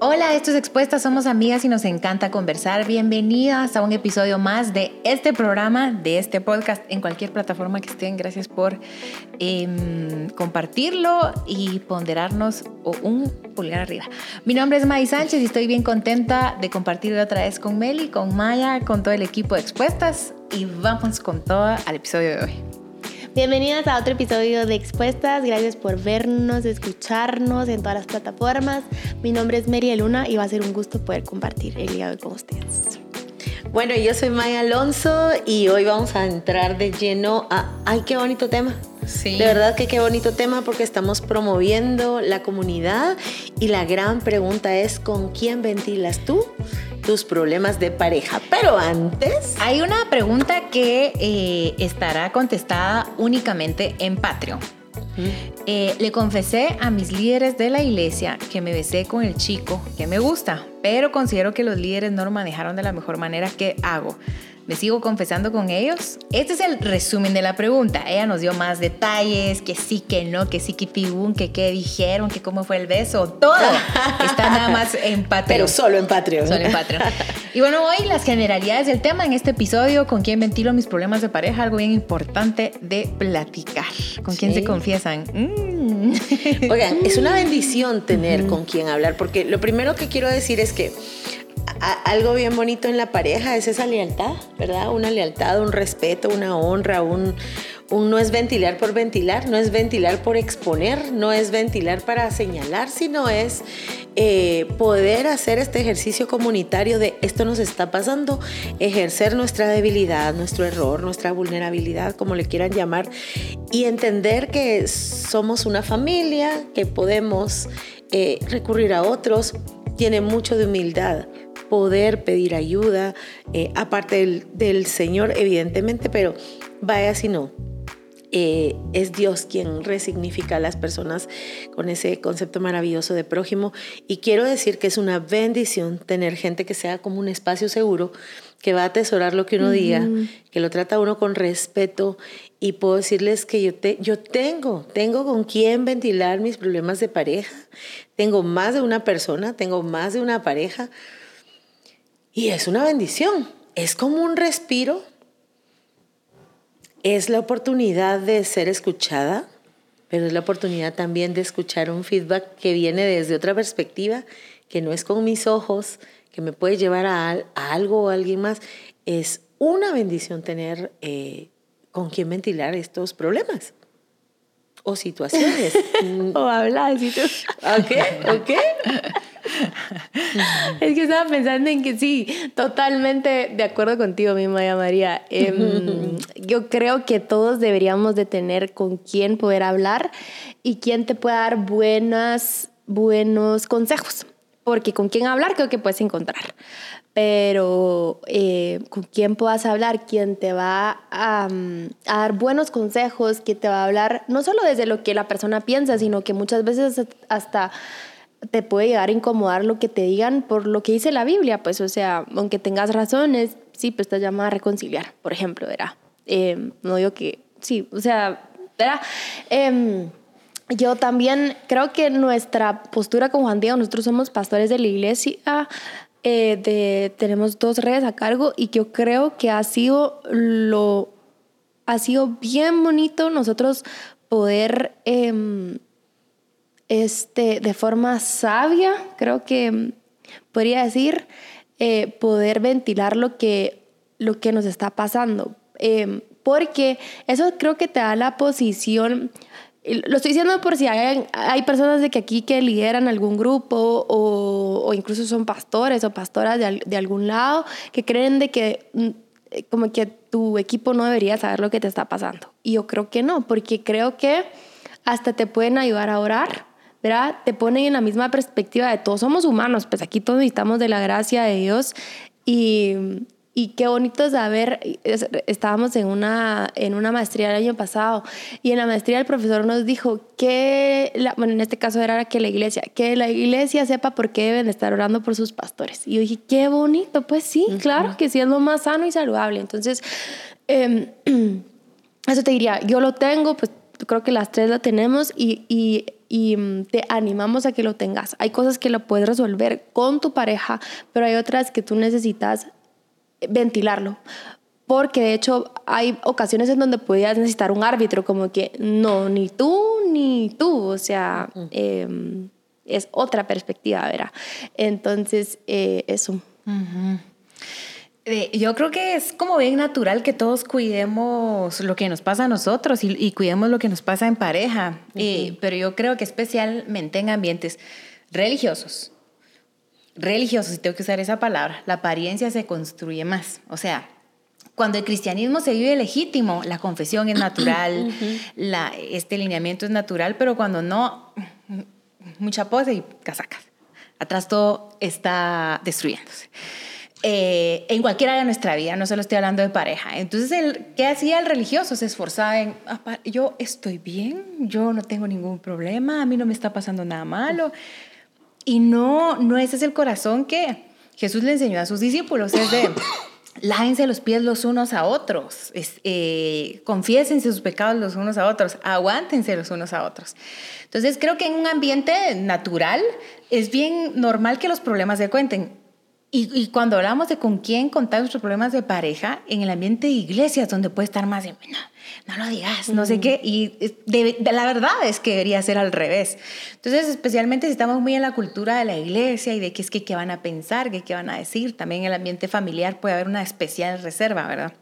Hola, esto es Expuestas, somos amigas y nos encanta conversar. Bienvenidas a un episodio más de este programa, de este podcast, en cualquier plataforma que estén. Gracias por em, compartirlo y ponderarnos o un pulgar arriba. Mi nombre es May Sánchez y estoy bien contenta de compartir otra vez con Meli, con Maya, con todo el equipo de Expuestas y vamos con todo al episodio de hoy. Bienvenidas a otro episodio de Expuestas. Gracias por vernos, escucharnos en todas las plataformas. Mi nombre es Mary Luna y va a ser un gusto poder compartir el día de hoy con ustedes. Bueno, yo soy Maya Alonso y hoy vamos a entrar de lleno a... ¡Ay, qué bonito tema! Sí. De verdad que qué bonito tema porque estamos promoviendo la comunidad y la gran pregunta es ¿con quién ventilas tú tus problemas de pareja? Pero antes... Hay una pregunta que eh, estará contestada únicamente en Patreon. Eh, le confesé a mis líderes de la iglesia que me besé con el chico que me gusta, pero considero que los líderes no lo manejaron de la mejor manera. ¿Qué hago? Me sigo confesando con ellos. Este es el resumen de la pregunta. Ella nos dio más detalles, que sí, que no, que sí, que pibún, que qué dijeron, que cómo fue el beso, todo. Está nada más en Patreon. Pero solo en Patreon. Solo en Patreon. Y bueno, hoy las generalidades del tema en este episodio, con quién ventilo mis problemas de pareja, algo bien importante de platicar. ¿Con quién se confiesan? Mm. Oigan, es una bendición tener con quién hablar, porque lo primero que quiero decir es que algo bien bonito en la pareja es esa lealtad, ¿verdad? Una lealtad, un respeto, una honra, un, no es ventilar por ventilar, no es ventilar por exponer, no es ventilar para señalar, sino es eh, poder hacer este ejercicio comunitario de esto nos está pasando, ejercer nuestra debilidad, nuestro error, nuestra vulnerabilidad, como le quieran llamar, y entender que somos una familia, que podemos eh, recurrir a otros, tiene mucho de humildad poder pedir ayuda, eh, aparte del, Señor, evidentemente, pero vaya si no. Eh, es Dios quien resignifica a las personas con ese concepto maravilloso de prójimo. Y quiero decir que es una bendición tener gente que sea como un espacio seguro, que va a atesorar lo que uno diga, que lo trata uno con respeto. Y puedo decirles que yo, te, yo tengo, tengo con quién ventilar mis problemas de pareja. Tengo más de una persona, tengo más de una pareja y es una bendición, es como un respiro, es la oportunidad de ser escuchada, pero es la oportunidad también de escuchar un feedback que viene desde otra perspectiva, que no es con mis ojos, que me puede llevar a, algo o a alguien más. Es una bendición tener uh, con quien ventilar estos problemas o situaciones. o hablar. ¿Ok? ¿Ok? es que estaba pensando en que sí, totalmente de acuerdo contigo, mi Maya María. Em, yo creo que todos deberíamos de tener con quién poder hablar y quién te puede dar buenas, buenos consejos. Porque con quién hablar creo que puedes encontrar. Pero eh, con quién puedas hablar, quién te va a, a, dar buenos consejos, quién te va a hablar no solo desde lo que la persona piensa, sino que muchas veces hasta te puede llegar a incomodar lo que te digan por lo que dice la Biblia, pues, o sea, aunque tengas razones, sí, pues te llama a reconciliar, por ejemplo, ¿verdad? Eh, no digo que, sí, o sea. Eh, yo también creo que nuestra postura con Juan Diego, nosotros somos pastores de la iglesia, eh, tenemos dos redes a cargo y yo creo que ha sido lo, ha sido bien bonito nosotros poder em, este, de forma sabia, creo que podría decir, eh, poder ventilar lo que, lo que nos está pasando. Eh, porque eso creo que te da la posición, lo estoy diciendo por si hay, hay personas de que aquí que lideran algún grupo o, o incluso son pastores o pastoras de, de, algún lado que creen de que mm, como que tu equipo no debería saber lo que te está pasando. Y yo creo que no, porque creo que hasta te pueden ayudar a orar ¿verdad? Te ponen en la misma perspectiva de todos somos humanos, pues aquí todos necesitamos de la gracia de Dios y, y qué bonito saber, estábamos en una, en una maestría el año pasado y en la maestría el profesor nos dijo que, bueno, en este caso era que la iglesia, que la iglesia sepa por qué deben estar orando por sus pastores. Y yo dije, qué bonito, pues sí, claro que sí es lo más sano y saludable. Entonces, eh, eso te diría, yo lo tengo, pues creo que las tres la tenemos y, y y mm, te animamos a que lo tengas. Hay cosas que lo puedes resolver con tu pareja, pero hay otras que tú necesitas ventilarlo. Porque de hecho hay ocasiones en donde podías necesitar un árbitro, como que no, ni tú ni tú. O sea, em, es otra perspectiva, ¿verdad? Entonces, eh, eso. Eh, yo creo que es como bien natural que todos cuidemos lo que nos pasa a nosotros y, cuidemos lo que nos pasa en pareja, eh, pero yo creo que especialmente en ambientes religiosos, religiosos, si tengo que usar esa palabra, la apariencia se construye más. O sea, cuando el cristianismo se vive legítimo, la confesión es natural, la, este lineamiento es natural, pero cuando no, mucha pose y casacas. Atrás todo está destruyéndose. Eh, en cualquier área de nuestra vida, no solo estoy hablando de pareja. Entonces, el, ¿qué hacía el religioso? Se esforzaba en, yo estoy bien, yo no tengo ningún problema, a mí no me está pasando nada malo. Y no, no ese es el corazón que Jesús le enseñó a sus discípulos, es de, lávense los pies los unos a otros, es, eh, confiésense sus pecados los unos a otros, aguántense los unos a otros. Entonces, creo que en un ambiente natural es bien normal que los problemas se cuenten y, cuando hablamos de con quién contar nuestros problemas de pareja, en el ambiente de iglesias, donde puede estar más de, no, lo digas, no sé qué, y de, la verdad es que debería ser al revés. Entonces, especialmente si estamos muy en la cultura de la iglesia y de qué es que qué van a pensar, qué, qué van a decir, también en el ambiente familiar puede haber una especial reserva, ¿verdad?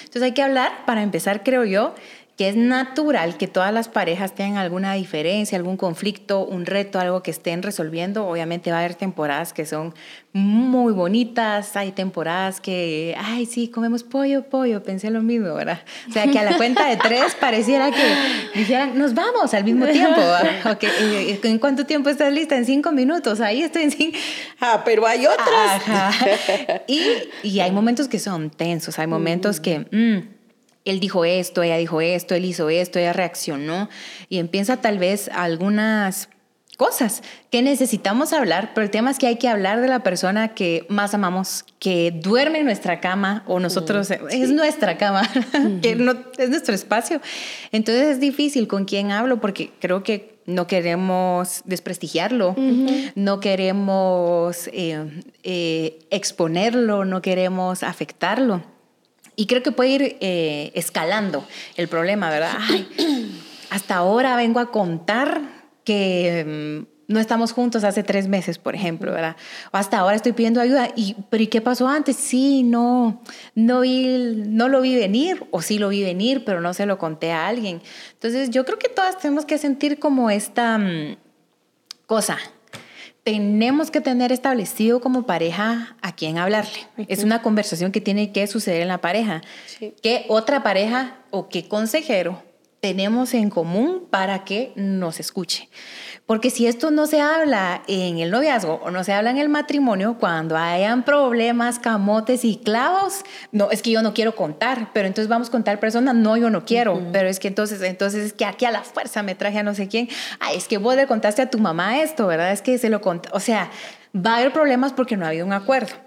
Entonces hay que hablar, para empezar, creo yo, que es natural que todas las parejas tengan alguna diferencia, algún conflicto, un reto, algo que estén resolviendo. Obviamente va a haber temporadas que son muy bonitas, hay temporadas que, ay, sí, comemos pollo, pollo, pensé lo mismo, ¿verdad? O sea, que a la cuenta de tres pareciera que dijeran, nos vamos al mismo tiempo. Okay. ¿En cuánto tiempo estás lista? En cinco minutos, ahí estoy en cinco. Ah, pero hay otras. Y, y, hay momentos que son tensos, hay momentos que... Mm, él dijo esto, ella dijo esto, él hizo esto, ella reaccionó y empieza tal vez algunas cosas que necesitamos hablar, pero el tema es que hay que hablar de la persona que más amamos, que duerme en nuestra cama o nosotros, es nuestra cama, que no, es nuestro espacio. Entonces es difícil con quién hablo porque creo que no queremos desprestigiarlo, no queremos eh, eh, exponerlo, no queremos afectarlo. Y creo que puede ir eh, escalando el problema, ¿verdad? hasta ahora vengo a contar que mm, no estamos juntos hace tres meses, por ejemplo, ¿verdad? O hasta ahora estoy pidiendo ayuda. Y, ¿Pero ¿y qué pasó antes? Sí, no, no, vi, no lo vi venir, o sí lo vi venir, pero no se lo conté a alguien. Entonces, yo creo que todas tenemos que sentir como esta mm, cosa, tenemos que tener establecido como pareja a quién hablarle. Es una conversación que tiene que suceder en la pareja. ¿Qué otra pareja o qué consejero tenemos en común para que nos escuche? Porque si esto no se habla en el noviazgo o no se habla en el matrimonio, cuando hayan problemas, camotes y clavos, no, es que yo no quiero contar, pero entonces vamos con tal persona, no, yo no quiero, pero es que entonces, entonces es que aquí a la fuerza me traje a no sé quién, ay, es que vos le contaste a tu mamá esto, ¿verdad? Es que se lo conté, o sea, va a haber problemas porque no ha habido un acuerdo.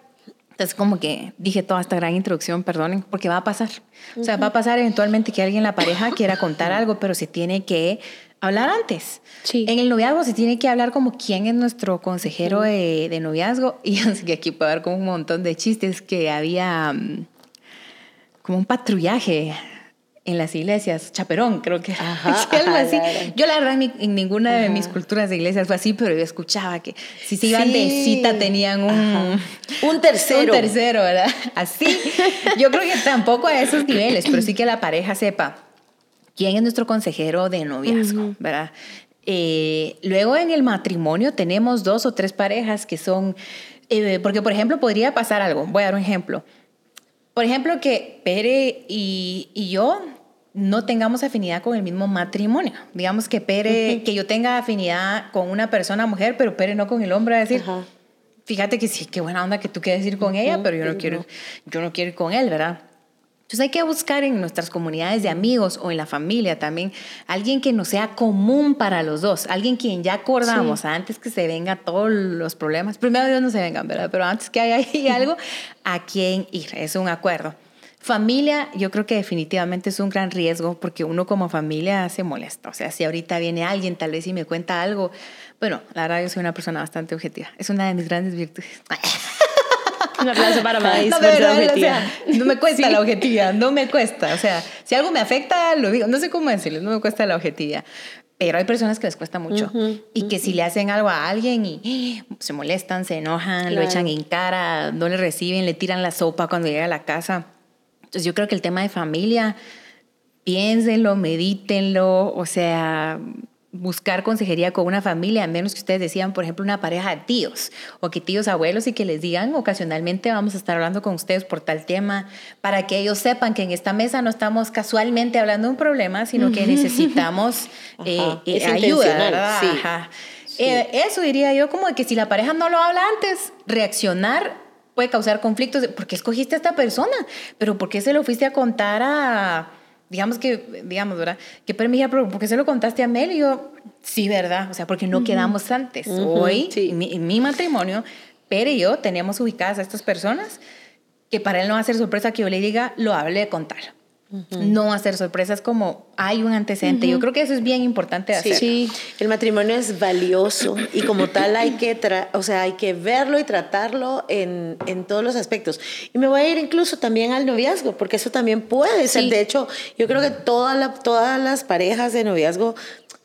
Entonces, como que dije toda esta gran introducción, perdonen, porque va a pasar. O sea, va a pasar eventualmente que alguien en la pareja quiera contar algo, pero se tiene que hablar antes. Sí. En el noviazgo se tiene que hablar como quién es nuestro consejero de, noviazgo. Y así que aquí puede haber como un montón de chistes que había mm, como un patrullaje en las iglesias, chaperón, creo que algo así. Yo la verdad en, ninguna de mis culturas de iglesias fue así, pero yo escuchaba que si se iban de cita tenían un, un tercero. Un tercero, ¿verdad? Así. Yo creo que tampoco a esos niveles, pero sí que la pareja sepa quién es nuestro consejero de noviazgo, ¿verdad? Eh, luego en el matrimonio tenemos dos o tres parejas que son, eh, porque por ejemplo podría pasar algo, voy a dar un ejemplo. Por ejemplo que Pere y, yo no tengamos afinidad con el mismo matrimonio. Digamos que Pere, que yo tenga afinidad con una persona mujer, pero Pere no con el hombre, a decir, fíjate que sí, qué buena onda que tú quieres ir con ella, pero yo no quiero, yo no quiero ir con él, ¿verdad? Entonces hay que buscar en nuestras comunidades de amigos o en la familia también alguien que nos sea común para los dos, alguien quien ya acordamos antes que se vengan todos los problemas. Primero Dios no se vengan, ¿verdad? Pero antes que haya ahí algo, a quién ir, es un acuerdo. Familia, yo creo que definitivamente es un gran riesgo porque uno como familia se molesta. O sea, si ahorita viene alguien tal vez y me cuenta algo, bueno, la verdad yo soy una persona bastante objetiva. Es una de mis grandes virtudes. Un aplauso para Maíz. No, no me cuesta la objetividad, no me cuesta. O sea, si algo me afecta, lo digo. No sé cómo decirles, no me cuesta la objetividad. Pero hay personas que les cuesta mucho y que si le hacen algo a alguien y se molestan, se enojan, lo echan en cara, no le reciben, le tiran la sopa cuando llega a la casa. Entonces yo creo que el tema de familia, piénsenlo, medítenlo, o sea, buscar consejería con una familia, a menos que ustedes decían, por ejemplo, una pareja de tíos o que tíos abuelos y que les digan ocasionalmente vamos a estar hablando con ustedes por tal tema, para que ellos sepan que en esta mesa no estamos casualmente hablando de un problema, sino que necesitamos eh, eh, ayuda, ¿verdad? Eh, eso diría yo como que si la pareja no lo habla antes, reaccionar puede causar conflictos. ¿Por qué escogiste a esta persona? ¿Pero por qué se lo fuiste a contar a digamos que, digamos, ¿verdad? Que permitía, pero ¿por qué se lo contaste a Mel? Y yo, sí, ¿verdad? O sea, porque no quedamos antes. Hoy, en, mi, matrimonio, Pere y yo teníamos ubicadas a estas personas que para él no va a ser sorpresa que yo le diga, lo hable de contar. No hacer sorpresas como hay un antecedente. Yo creo que eso es bien importante hacer. Sí, el matrimonio es valioso y como tal hay que, o sea, hay que verlo y tratarlo en, en, todos los aspectos. Y me voy a ir incluso también al noviazgo, porque eso también puede ser. De hecho, yo creo que toda la, todas las parejas de noviazgo,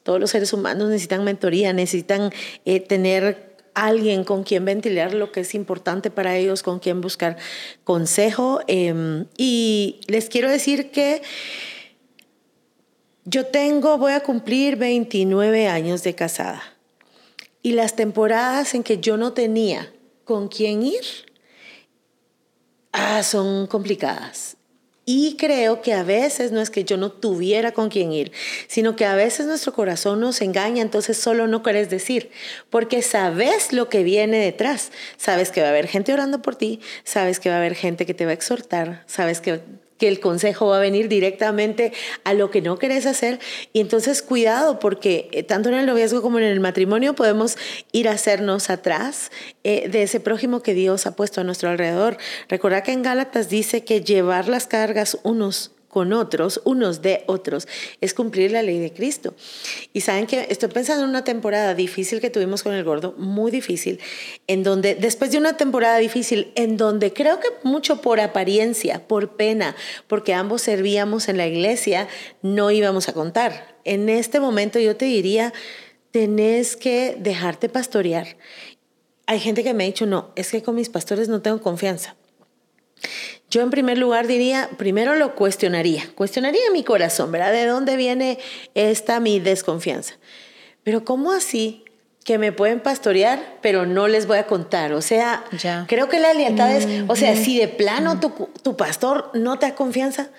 todos los seres humanos necesitan mentoría, necesitan eh, tener alguien con quien ventilar lo que es importante para ellos, con quien buscar consejo. Em, y les quiero decir que yo tengo, voy a cumplir 29 años de casada. Y las temporadas en que yo no tenía con quién ir, ah, son complicadas. Y creo que a veces no es que yo no tuviera con quién ir, sino que a veces nuestro corazón nos engaña, entonces solo no querés decir, porque sabes lo que viene detrás. Sabes que va a haber gente orando por ti, sabes que va a haber gente que te va a exhortar, sabes que que el consejo va a venir directamente a lo que no querés hacer. Y entonces cuidado, porque eh, tanto en el noviazgo como en el matrimonio podemos ir a hacernos atrás eh, de ese prójimo que Dios ha puesto a nuestro alrededor. Recuerda que en Gálatas dice que llevar las cargas unos con otros, unos de otros, es cumplir la ley de Cristo. Y saben que estoy pensando en una temporada difícil que tuvimos con el gordo, muy difícil, en donde, después de una temporada difícil, en donde creo que mucho por apariencia, por pena, porque ambos servíamos en la iglesia, no íbamos a contar. En este momento yo te diría, tenés que dejarte pastorear. Hay gente que me ha dicho, no, es que con mis pastores no tengo confianza. Yo en primer lugar diría, primero lo cuestionaría, cuestionaría mi corazón, ¿verdad? ¿De dónde viene esta mi desconfianza? Pero ¿cómo así que me pueden pastorear, pero no les voy a contar? O sea, creo que la lealtad es, o sea, si de plano tu, tu, pastor no te da confianza,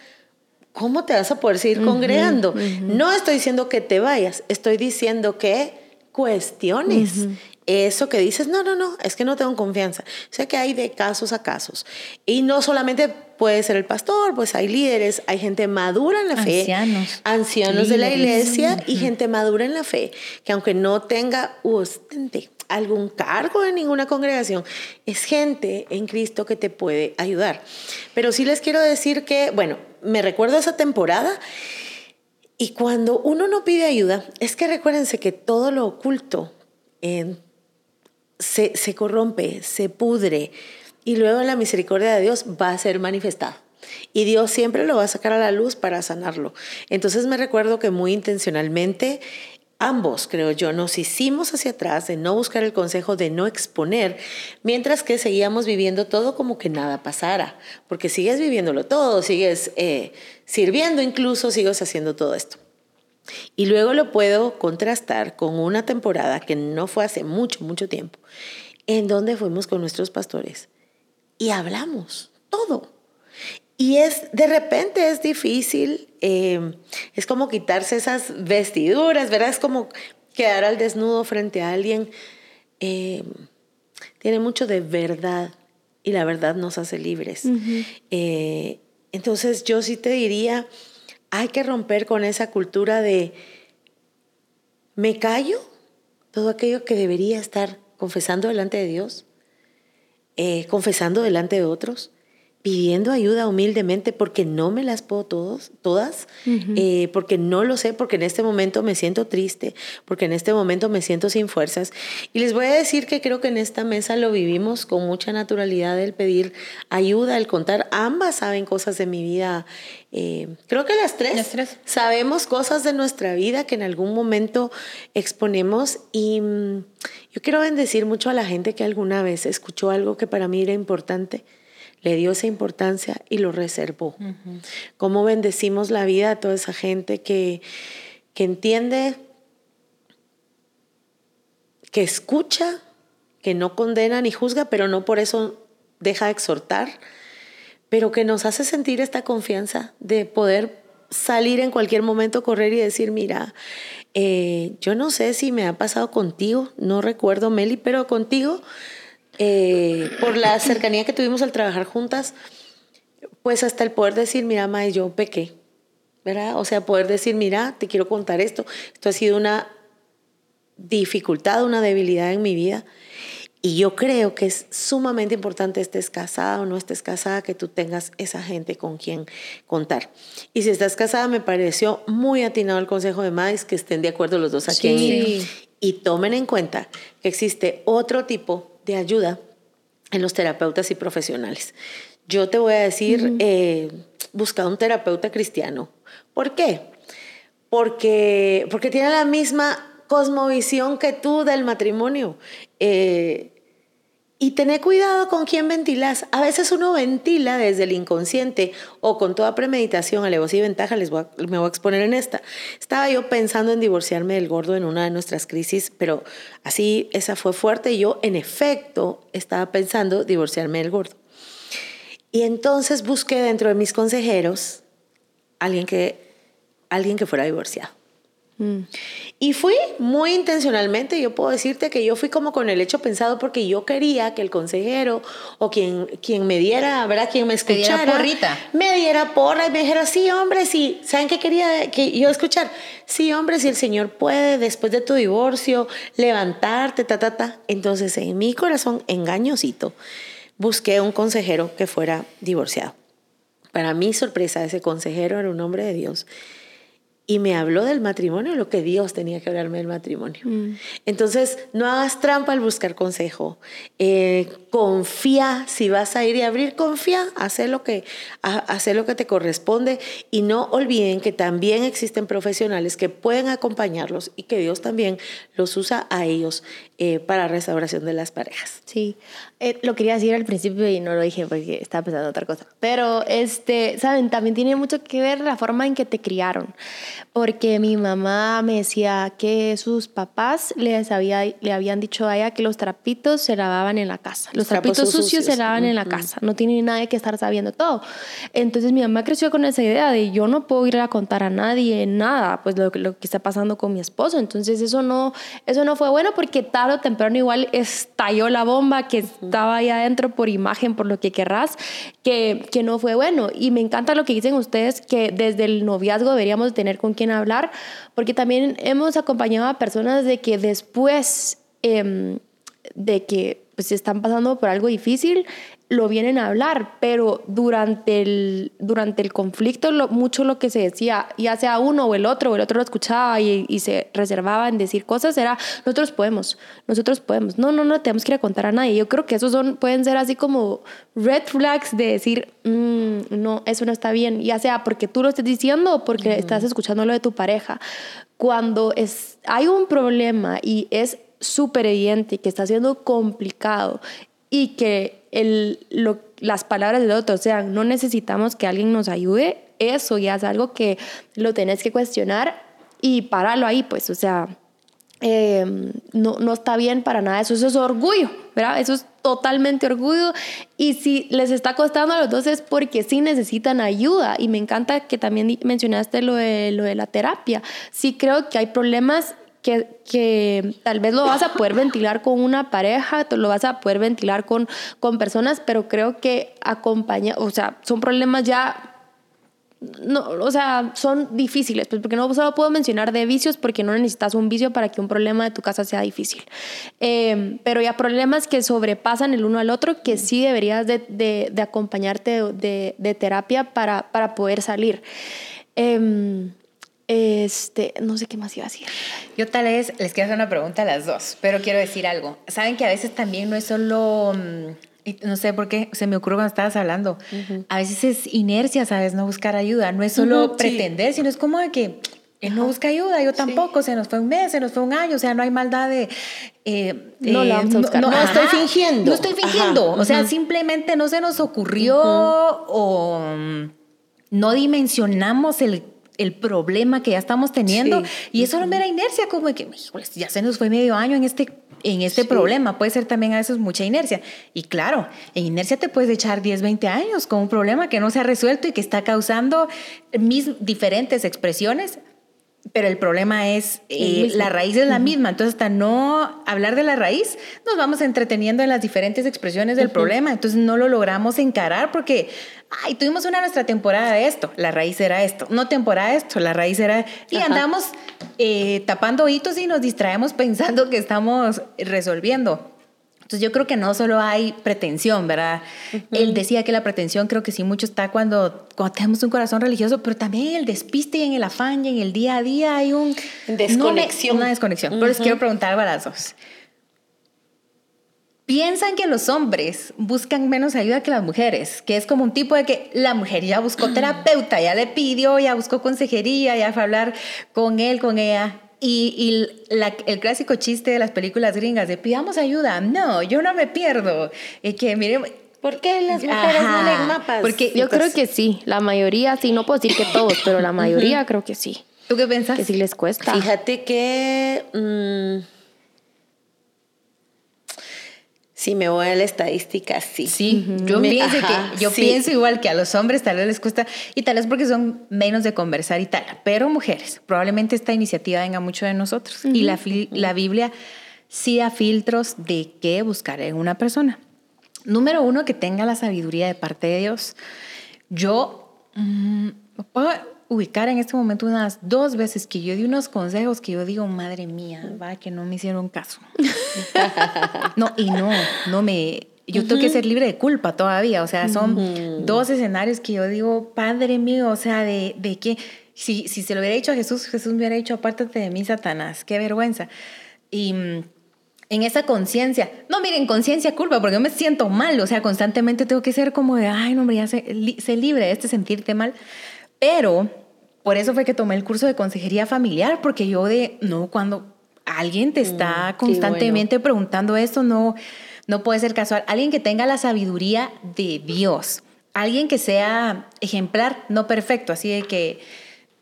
¿cómo te vas a poder seguir congregando? No estoy diciendo que te vayas, estoy diciendo que cuestiones eso que dices, no, no, no, es que no tengo confianza. Sé que hay de casos a casos. Y no solamente puede ser el pastor, pues hay líderes, hay gente madura en la fe. Ancianos. Ancianos de la iglesia y gente madura en la fe, que aunque no tenga ostente, algún cargo en ninguna congregación, es gente en Cristo que te puede ayudar. Pero sí les quiero decir que, bueno, me recuerdo esa temporada y cuando uno no pide ayuda, es que recuérdense que todo lo oculto en se, corrompe, se pudre y luego la misericordia de Dios va a ser manifestada. Y Dios siempre lo va a sacar a la luz para sanarlo. Entonces me recuerdo que muy intencionalmente ambos, creo yo, nos hicimos hacia atrás de no buscar el consejo, de no exponer, mientras que seguíamos viviendo todo como que nada pasara, porque sigues viviéndolo todo, sigues eh, sirviendo incluso, sigues haciendo todo esto. Y luego lo puedo contrastar con una temporada que no fue hace mucho, mucho tiempo, en donde fuimos con nuestros pastores y hablamos todo. Y es, de repente es difícil, eh, es como quitarse esas vestiduras, ¿verdad? Es como quedar al desnudo frente a alguien. Eh, tiene mucho de verdad y la verdad nos hace libres. Eh, entonces yo sí te diría, hay que romper con esa cultura de me callo todo aquello que debería estar confesando delante de Dios, eh, confesando delante de otros, pidiendo ayuda humildemente porque no me las puedo todos, todas, eh, porque no lo sé, porque en este momento me siento triste, porque en este momento me siento sin fuerzas. Y les voy a decir que creo que en esta mesa lo vivimos con mucha naturalidad el pedir ayuda, el contar. Ambas saben cosas de mi vida. Eh, creo que las tres, las tres sabemos cosas de nuestra vida que en algún momento exponemos y mm, yo quiero bendecir mucho a la gente que alguna vez escuchó algo que para mí era importante le dio esa importancia y lo reservó. Cómo bendecimos la vida a toda esa gente que, que entiende, que escucha, que no condena ni juzga, pero no por eso deja de exhortar, pero que nos hace sentir esta confianza de poder salir en cualquier momento, correr y decir, mira, eh, yo no sé si me ha pasado contigo, no recuerdo, Meli, pero contigo eh, por la cercanía que tuvimos al trabajar juntas, pues hasta el poder decir, mira, May, yo pequé, ¿verdad? O sea, poder decir, mira, te quiero contar esto. Esto ha sido una dificultad, una debilidad en mi vida. Y yo creo que es sumamente importante, estés casada o no estés casada, que tú tengas esa gente con quien contar. Y si estás casada, me pareció muy atinado el consejo de Maíz que estén de acuerdo los dos aquí Sí. Y tomen en cuenta que existe otro tipo de ayuda en los terapeutas y profesionales. Yo te voy a decir, eh, busca un terapeuta cristiano. ¿Por qué? Porque, porque tiene la misma cosmovisión que tú del matrimonio. Eh, y tener cuidado con quién ventilas. A veces uno ventila desde el inconsciente o con toda premeditación, alevosía y ventaja. Les voy me voy a exponer en esta. Estaba yo pensando en divorciarme del gordo en una de nuestras crisis, pero así esa fue fuerte y yo en efecto estaba pensando divorciarme del gordo. Y entonces busqué dentro de mis consejeros alguien que, alguien que fuera divorciado. Y fui muy intencionalmente, yo puedo decirte que yo fui como con el hecho pensado porque yo quería que el consejero o quien, quien me diera, ¿verdad? Quien me escuchara. diera porrita. Me diera porra y me dijera, sí, hombre, sí. ¿Saben qué quería que yo escuchar? Sí, hombre, si el Señor puede después de tu divorcio levantarte, ta, ta, ta. Entonces, en mi corazón, engañosito, busqué un consejero que fuera divorciado. Para mi sorpresa, ese consejero era un hombre de Dios y me habló del matrimonio, lo que Dios tenía que hablarme del matrimonio. Mm. Entonces, no hagas trampa al buscar consejo. Eh, confía, si vas a ir y abrir, confía, haz lo, que, haz lo que te corresponde y no olviden que también existen profesionales que pueden acompañarlos y que Dios también los usa a ellos eh, para restauración de las parejas. Sí, eh, lo quería decir al principio y no lo dije porque estaba pensando en otra cosa. Pero, este, saben, también tiene mucho que ver la forma en que te criaron porque mi mamá me decía que sus papás les había, le habían dicho a ella que los trapitos se lavaban en la casa. Los trapitos Trapos sucios, sucios. se lavan en la casa. No tiene nadie que estar sabiendo todo. Entonces mi mamá creció con esa idea de yo no puedo ir a contar a nadie nada, pues lo, que- lo que está pasando con mi esposo. Entonces eso no, eso no fue bueno porque tarde o temprano igual estalló la bomba que estaba ahí adentro por imagen, por lo que querrás, que, que no fue bueno. Y me encanta lo que dicen ustedes, que desde el noviazgo deberíamos tener con quién hablar, porque también hemos acompañado a personas de que después em, de que pues, están pasando por algo difícil, lo vienen a hablar, pero durante el, durante el conflicto lo, mucho lo que se decía, ya sea uno o el otro, o el otro lo escuchaba y, y se reservaba en decir cosas, era, nosotros podemos, nosotros podemos, no, no, no tenemos que ir a contar a nadie. Yo creo que esos son, pueden ser así como red flags de decir, "Mm, no, eso no está bien, ya sea porque tú lo estés diciendo o porque estás escuchando lo de tu pareja. Cuando es, hay un problema y es súper evidente que está siendo complicado y que el, lo- las palabras del otro sean, no necesitamos que alguien nos ayude, eso ya es algo que lo tenés que cuestionar y pararlo ahí, pues, o sea, eh, no, no está bien para nada. Eso, eso es orgullo, ¿verdad? Eso es totalmente orgullo. Y si les está costando a los dos es porque sí necesitan ayuda. Y me encanta que también mencionaste lo de, lo de la terapia, sí creo que hay problemas que, que tal vez lo vas a poder ventilar con una pareja, lo vas a poder ventilar con, con personas, pero creo que acompaña, o sea, son problemas ya no, o sea, son difíciles, pues porque no solo puedo mencionar de vicios porque no necesitas un vicio para que un problema de tu casa sea difícil. Eh, pero ya problemas que sobrepasan el uno al otro que sí deberías de, de, acompañarte de, de, terapia para, para poder salir. Eh, este, no sé qué más iba a decir. Yo tal vez les quiero hacer una pregunta a las dos, pero quiero decir algo. Saben que a veces también no es solo, mm, no sé por qué, se me ocurrió cuando estabas hablando, a veces es inercia, ¿sabes? No buscar ayuda, no es solo pretender, sino es como de que él no busca ayuda, yo tampoco, se nos fue un mes, se nos fue un año, o sea, no hay maldad de... Eh, no la vamos a buscar. No, estoy fingiendo. No estoy fingiendo, o sea, simplemente no se nos ocurrió o mm, no dimensionamos el el problema que ya estamos teniendo. Y eso no me da inercia, como de que, ya se nos fue medio año en este, en este problema, puede ser también a veces mucha inercia. Y claro, en inercia te puedes echar 10, 20 años con un problema que no se ha resuelto y que está causando mis diferentes expresiones, pero el problema es, eh, la raíz es la misma, entonces hasta no hablar de la raíz, nos vamos entreteniendo en las diferentes expresiones del problema, entonces no lo logramos encarar porque, ay, tuvimos una nuestra temporada de esto, la raíz era esto, no temporada de esto, la raíz era, y andamos eh, tapando hitos y nos distraemos pensando que estamos resolviendo. Entonces yo creo que no solo hay pretensión, ¿verdad? Él decía que la pretensión creo que sí mucho está cuando, cuando tenemos un corazón religioso, pero también en el despiste y en el afán y en el día a día hay un... Desconexión. una desconexión. Pero les quiero preguntar a las dos. Piensan que los hombres buscan menos ayuda que las mujeres, que es como un tipo de que la mujer ya buscó terapeuta, ya le pidió, ya buscó consejería, ya fue a hablar con él, con ella, y, el clásico chiste de las películas gringas de pidamos ayuda. No, yo no me pierdo. Y que miren, ¿Por qué las mujeres no leen mapas? Porque yo creo que sí, la mayoría sí, no puedo decir que todos, pero la mayoría creo que sí. ¿Tú qué piensas? Que sí les cuesta. Fíjate que mm, si me voy a la estadística, sí. Sí, yo, pienso, que, yo pienso igual que a los hombres tal vez les cuesta, y tal vez porque son menos de conversar y tal, pero mujeres, probablemente esta iniciativa venga mucho de nosotros. Y la, la Biblia sí da filtros de qué buscar en una persona. Número uno, que tenga la sabiduría de parte de Dios. Yo mm, ubicar en este momento unas dos veces que yo di unos consejos que yo digo, madre mía, va, que no me hicieron caso. no, y no, no me... Yo tengo que ser libre de culpa todavía, o sea, son dos escenarios que yo digo, padre mío, o sea, de, de que si, si se lo hubiera dicho a Jesús, Jesús me hubiera dicho, apártate de mí, Satanás, qué vergüenza. Y mm, en esa conciencia, no miren, conciencia, culpa, porque yo me siento mal, o sea, constantemente tengo que ser como de, ay, no, hombre, ya sé, sé libre de este sentirte mal. Pero por eso fue que tomé el curso de consejería familiar, porque yo de, no, cuando alguien te está mm, constantemente preguntando esto, no, no puede ser casual. Alguien que tenga la sabiduría de Dios, alguien que sea ejemplar, no perfecto, así de que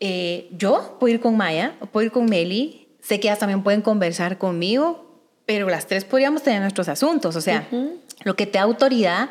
eh, yo puedo ir con Maya, puedo ir con Meli, sé que ellas también pueden conversar conmigo, pero las tres podríamos tener nuestros asuntos, o sea, lo que te da autoridad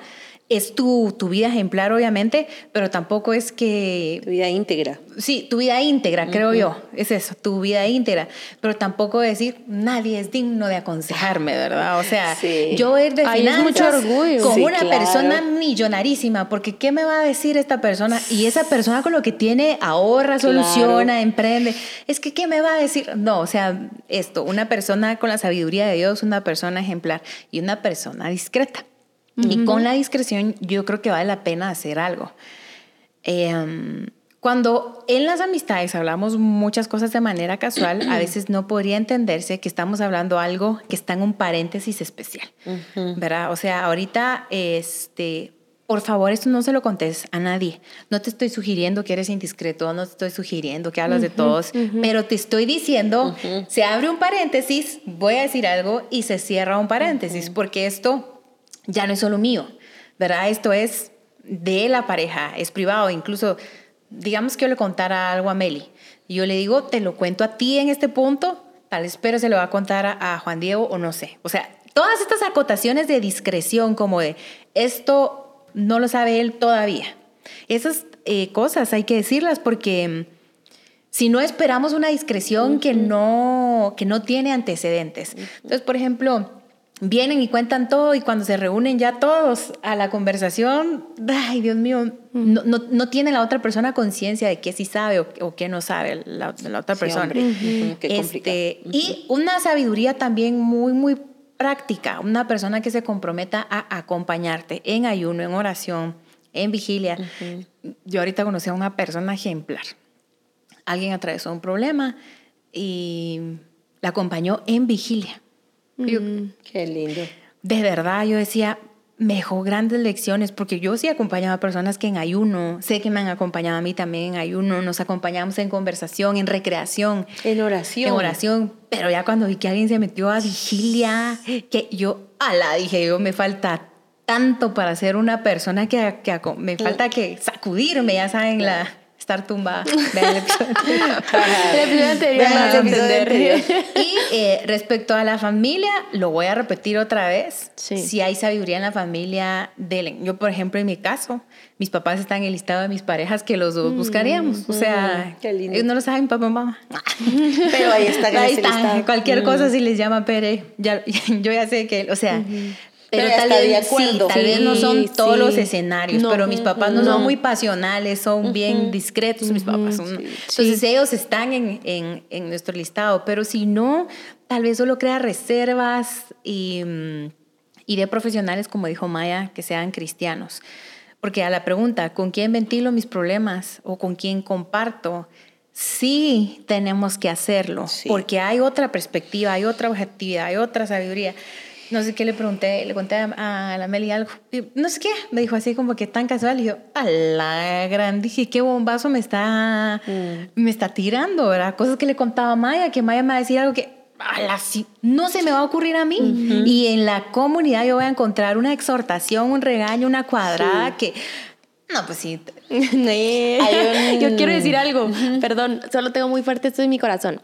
es tu, tu, vida ejemplar, obviamente, pero tampoco es que... Tu vida íntegra. Sí, tu vida íntegra, creo yo. Es eso, tu vida íntegra. Pero tampoco decir, nadie es digno de aconsejarme, ¿verdad? O sea, yo ir de finanzas mucho orgullo. con una persona millonarísima, porque ¿qué me va a decir esta persona? Y esa persona con lo que tiene ahorra, soluciona, emprende. Es que, ¿qué me va a decir? No, o sea, esto, una persona con la sabiduría de Dios, una persona ejemplar y una persona discreta. Y con la discreción yo creo que vale la pena hacer algo. Em, cuando en las amistades hablamos muchas cosas de manera casual, a veces no podría entenderse que estamos hablando algo que está en un paréntesis especial, ¿verdad? O sea, ahorita, este, por favor, esto no se lo contes a nadie. No te estoy sugiriendo que eres indiscreto, no te estoy sugiriendo que hablas de todos, pero te estoy diciendo, se abre un paréntesis, voy a decir algo y se cierra un paréntesis, porque esto ya no es solo mío, ¿verdad? Esto es de la pareja, es privado, incluso digamos que yo le contara algo a Meli y yo le digo, te lo cuento a ti en este punto, tal vez pero se lo va a contar a, Juan Diego o no sé. O sea, todas estas acotaciones de discreción como de esto no lo sabe él todavía. Esas eh, cosas hay que decirlas porque mm, si no esperamos una discreción que no, que no tiene antecedentes. Entonces, por ejemplo, vienen y cuentan todo y cuando se reúnen ya todos a la conversación, ay Dios mío, no, no, no tiene la otra persona conciencia de qué sí sabe o, o qué no sabe la, la otra persona. Qué Este, complicado. y una sabiduría también muy, muy práctica, una persona que se comprometa a acompañarte en ayuno, en oración, en vigilia. Yo ahorita conocí a una persona ejemplar. Alguien atravesó un problema y la acompañó en vigilia. Yo, Qué lindo. de verdad, yo decía, me dejó grandes lecciones, porque yo sí acompañaba a personas que en ayuno, sé que me han acompañado a mí también en ayuno, nos acompañamos en conversación, en recreación, En oración. en oración, pero ya cuando vi que alguien se metió a vigilia, que yo, ala, dije yo, me falta tanto para ser una persona que, que me falta que sacudirme, ya saben, la estar tumbada. Vean el episodio. Anterior. Y eh, respecto a la familia, lo voy a repetir otra vez. Sí. Si hay sabiduría en la familia, delen. Yo, por ejemplo, en mi caso, mis papás están en el listado de mis parejas que los dos buscaríamos. O sea, Mm, ellos no lo saben, papá, mamá. Pero ahí están en Ahí listado. Cualquier cosa si les llama Pere, ya, yo ya sé que, o sea... Pero, Pero tal vez, sí, tal vez no son Sí, todos sí. los escenarios, No. pero mis papás no, No. son muy pasionales, son bien discretos, mis papás son... Entonces ellos están en, en, en nuestro listado, pero si no, tal vez solo crea reservas y, mm, y de profesionales, como dijo Maya, que sean cristianos. Porque a la pregunta, ¿con quién ventilo mis problemas o con quién comparto? Sí, tenemos que hacerlo, Sí. porque hay otra perspectiva, hay otra objetividad, hay otra sabiduría. No sé qué le pregunté, le conté a, a la Meli algo, y no sé qué, me dijo así como que tan casual, y yo, a la gran, dije, qué bombazo me está, me está tirando, ¿verdad? Cosas que le contaba a Maya, que Maya me va a decir algo que, a la, sí, no se me va a ocurrir a mí. Y en la comunidad yo voy a encontrar una exhortación, un regaño, una cuadrada que, no, pues sí, Yo quiero decir algo, perdón, solo tengo muy fuerte esto en mi corazón.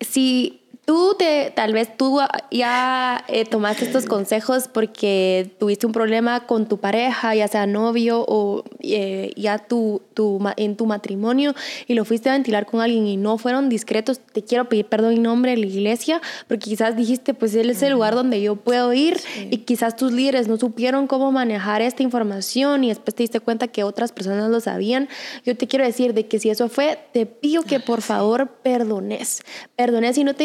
Si tú te, tal vez tú ya eh, tomaste estos consejos porque tuviste un problema con tu pareja, ya sea novio o eh, ya tu, tu, en tu matrimonio y lo fuiste a ventilar con alguien y no fueron discretos, te quiero pedir perdón en nombre de la iglesia porque quizás dijiste, pues él es el lugar donde yo puedo ir y quizás tus líderes no supieron cómo manejar esta información y después te diste cuenta que otras personas lo sabían. Yo te quiero decir de que si eso fue, te pido que por favor perdones. Perdones y no te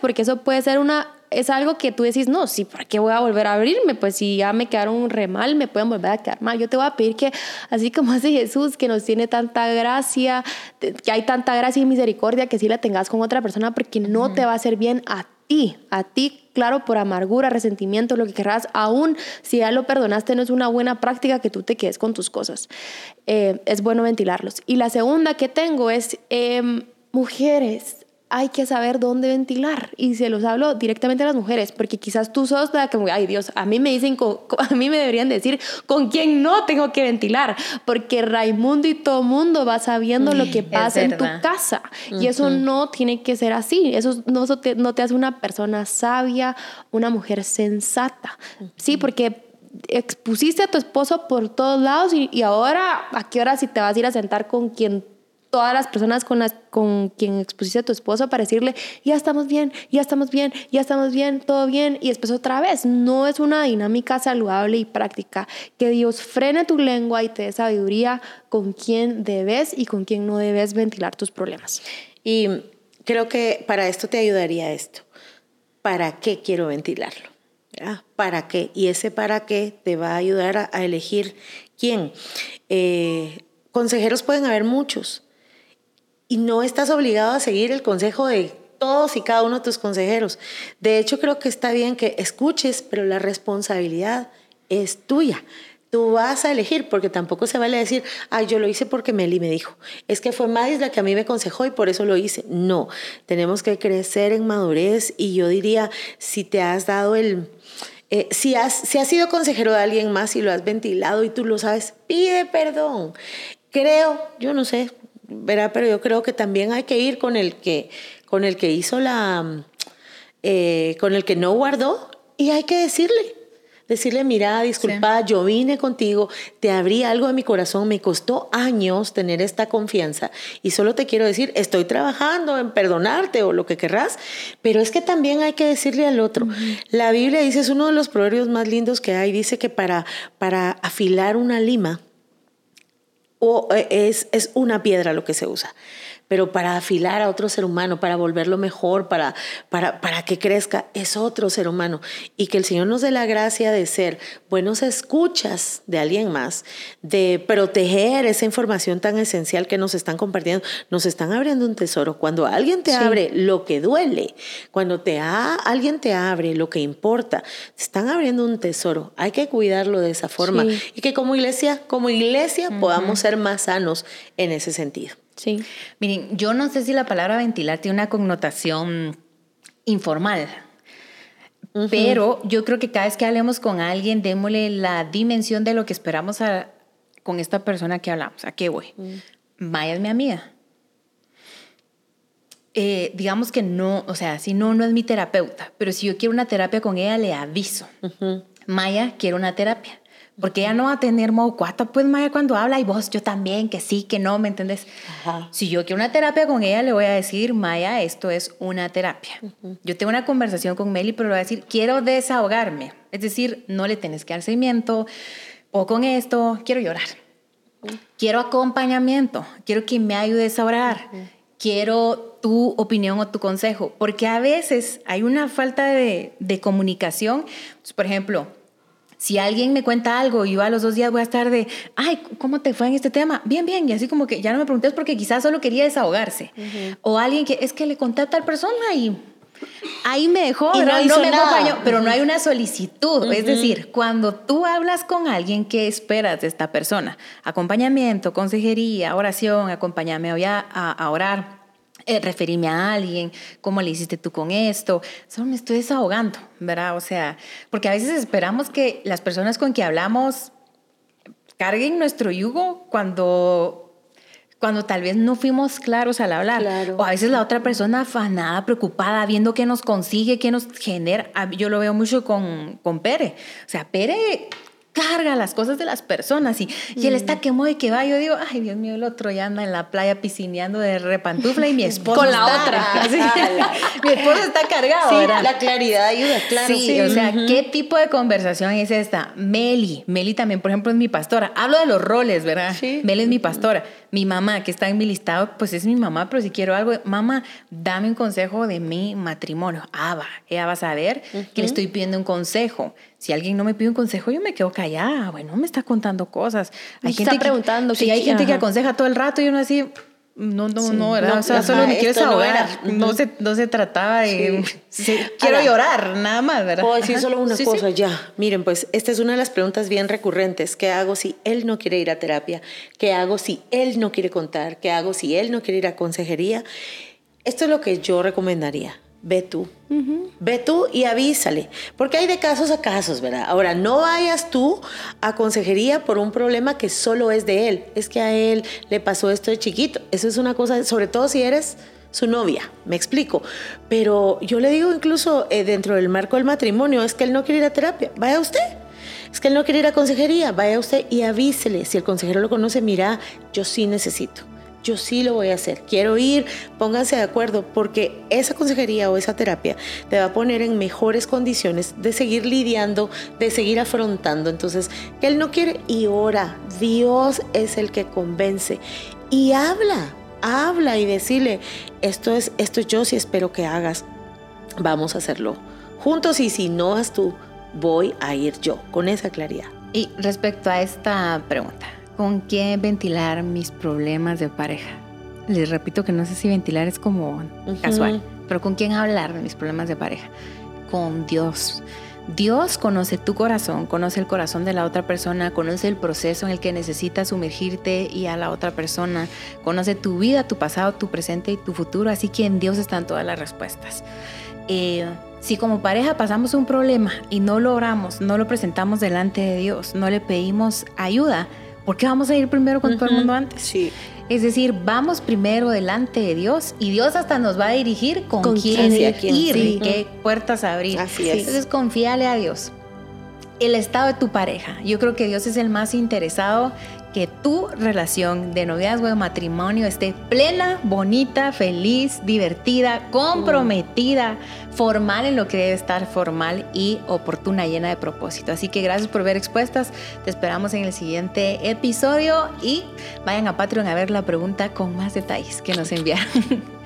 porque eso puede ser una es algo que tú decís, no, sí, ¿para qué voy a volver a abrirme? Pues si ya me quedaron re mal, me pueden volver a quedar mal. Yo te voy a pedir que, así como hace Jesús, que nos tiene tanta gracia, que hay tanta gracia y misericordia, que sí la tengas con otra persona, porque no te va a hacer bien a ti, a ti, claro, por amargura, resentimiento, lo que querrás, aún si ya lo perdonaste, no es una buena práctica que tú te quedes con tus cosas. Eh, es bueno ventilarlos. Y la segunda que tengo es, em, mujeres, hay que saber dónde ventilar. Y se los hablo directamente a las mujeres, porque quizás tú sos la que, ay Dios, a mí me dicen, con- a mí me deberían decir con quién no tengo que ventilar, porque Raimundo y todo mundo va sabiendo lo que Es pasa en tu casa. Y eso no tiene que ser así. Eso no, eso te, no te hace una persona sabia, una mujer sensata. Sí, porque expusiste a tu esposo por todos lados y, y ahora, ¿a qué hora si te vas a ir a sentar con quien todas las personas con las con quien expusiste a tu esposo para decirle ya estamos bien, ya estamos bien, ya estamos bien, todo bien y después otra vez. No es una dinámica saludable y práctica. Que Dios frene tu lengua y te dé sabiduría con quién debes y con quién no debes ventilar tus problemas. Y creo que para esto te ayudaría esto. ¿Para qué quiero ventilarlo? ¿Verdad? ¿Para qué? Y ese para qué te va a ayudar a, a elegir quién. Eh, consejeros pueden haber muchos. Y no estás obligado a seguir el consejo de todos y cada uno de tus consejeros. De hecho, creo que está bien que escuches, pero la responsabilidad es tuya. Tú vas a elegir, porque tampoco se vale decir, ay, yo lo hice porque Meli me dijo. Es que fue Madis la que a mí me aconsejó y por eso lo hice. No, tenemos que crecer en madurez y yo diría, si te has dado el... eh, si, has, si has sido consejero de alguien más y lo has ventilado y tú lo sabes, pide perdón. Creo, yo no sé, verá, pero yo creo que también hay que ir con el que, con el que hizo la, eh, con el que no guardó y hay que decirle, Decirle, mira, disculpa, yo vine contigo, te abrí algo de mi corazón, me costó años tener esta confianza y solo te quiero decir, estoy trabajando en perdonarte o lo que querrás, pero es que también hay que decirle al otro. La Biblia dice, es uno de los proverbios más lindos que hay, dice que para, para afilar una lima, eh, es, es una piedra lo que se usa pero para afilar a otro ser humano, para volverlo mejor, para, para, para que crezca, es otro ser humano. Y que el Señor nos dé la gracia de ser buenos escuchas de alguien más, de proteger esa información tan esencial que nos están compartiendo. Nos están abriendo un tesoro. Cuando alguien te abre lo que duele, cuando te alguien te abre lo que importa, te están abriendo un tesoro. Hay que cuidarlo de esa forma. Y que como iglesia, como iglesia, podamos ser más sanos en ese sentido. Sí. Miren, yo no sé si la palabra ventilar tiene una connotación informal, pero yo creo que cada vez que hablemos con alguien, démosle la dimensión de lo que esperamos con esta persona que hablamos. ¿A qué voy? Mm. Maya es mi amiga. Eh, digamos que no, o sea, si no, no es mi terapeuta, pero si yo quiero una terapia con ella, le aviso. Maya quiere una terapia. Porque ella no va a tener modo cuata, pues Maya cuando habla y vos, yo también, que sí, que no, ¿me entendés? Si yo quiero una terapia con ella, le voy a decir, Maya, esto es una terapia. Yo tengo una conversación con Meli, pero le voy a decir, quiero desahogarme. Es decir, no le tenés que dar seguimiento, o con esto, quiero llorar. Quiero acompañamiento, quiero que me ayudes a orar. Quiero tu opinión o tu consejo, porque a veces hay una falta de, de comunicación. Pues, por ejemplo, si alguien me cuenta algo y yo a los dos días voy a estar de, ay, ¿cómo te fue en este tema? Bien, bien. Y así como que ya no me preguntes porque quizás solo quería desahogarse. O alguien que es que le conté a tal persona y ahí me dejó, no, no me acompañó, pero no hay una solicitud. Es decir, cuando tú hablas con alguien, ¿qué esperas de esta persona? Acompañamiento, consejería, oración, acompáñame a, a orar eh, referirme a alguien, cómo le hiciste tú con esto, solo me estoy desahogando, ¿verdad? O sea, porque a veces esperamos que las personas con que hablamos carguen nuestro yugo cuando cuando tal vez no fuimos claros al hablar. O a veces la otra persona afanada, preocupada, viendo qué nos consigue, qué nos genera. Yo lo veo mucho con, con Pere. O sea, Pere carga las cosas de las personas y, y él está mm. que mueve que va. Yo digo, ay, Dios mío, el otro ya anda en la playa piscineando de repantufla y mi esposo. Con la otra. mi esposo está cargado. Sí, la claridad ayuda, claro. Sí, o sea, ¿qué tipo de conversación es esta? Meli, Meli también, por ejemplo, es mi pastora. Hablo de los roles, ¿verdad? Sí. Meli es mi pastora. Mi mamá, que está en mi listado, pues es mi mamá, pero si quiero algo, mamá, dame un consejo de mi matrimonio. Ah, va, ella va a saber que le estoy pidiendo un consejo. Si alguien no me pide un consejo, yo me quedo callada. Bueno, me está contando cosas. Hay gente está preguntando. sí, hay gente que aconseja todo el rato y uno así, no, no, no, ¿verdad? o sea, solo me quiero desahogar. No, se, no se trataba de... quiero llorar, nada más, ¿verdad? Puedo decir solo una cosa, ya. Miren, pues esta es una de las preguntas bien recurrentes. ¿Qué hago si él no quiere ir a terapia? ¿Qué hago si él no quiere contar? ¿Qué hago si él no quiere ir a consejería? Esto es lo que yo recomendaría ve tú. Ve tú y avísale, porque hay de casos a casos, ¿verdad? Ahora, no vayas tú a consejería por un problema que solo es de él. Es que a él le pasó esto de chiquito. Eso es una cosa, sobre todo si eres su novia, me explico. Pero yo le digo incluso eh, dentro del marco del matrimonio, es que él no quiere ir a terapia, vaya usted. Es que él no quiere ir a consejería, vaya usted y avísele. Si el consejero lo conoce, mira, yo sí necesito yo sí lo voy a hacer, quiero ir, pónganse de acuerdo, porque esa consejería o esa terapia te va a poner en mejores condiciones de seguir lidiando, de seguir afrontando. Entonces, que él no quiere y ora, Dios es el que convence. Y habla, habla y decirle, esto es, esto yo sí espero que hagas, vamos a hacerlo juntos y si no vas tú, voy a ir yo, con esa claridad. Y respecto a esta pregunta, con quién ventilar mis problemas de pareja. Les repito que no sé si ventilar es como casual, pero con quién hablar de mis problemas de pareja. Con Dios. Dios conoce tu corazón, conoce el corazón de la otra persona, conoce el proceso en el que necesitas sumergirte y a la otra persona, conoce tu vida, tu pasado, tu presente y tu futuro, así que en Dios están todas las respuestas. Eh, si como pareja pasamos un problema y no lo oramos, no lo presentamos delante de Dios, no le pedimos ayuda, ¿por qué vamos a ir primero con todo el mundo antes? Sí. Es decir, vamos primero delante de Dios y Dios hasta nos va a dirigir con, quién, ir, qué puertas abrir. Así es. Entonces confíale a Dios. el estado de tu pareja. Yo creo que Dios es el más interesado que tu relación de noviazgo de matrimonio esté plena, bonita, feliz, divertida, comprometida, formal en lo que debe estar formal y oportuna, llena de propósito. Así que gracias por ver expuestas. Te esperamos en el siguiente episodio y vayan a Patreon a ver la pregunta con más detalles que nos enviaron.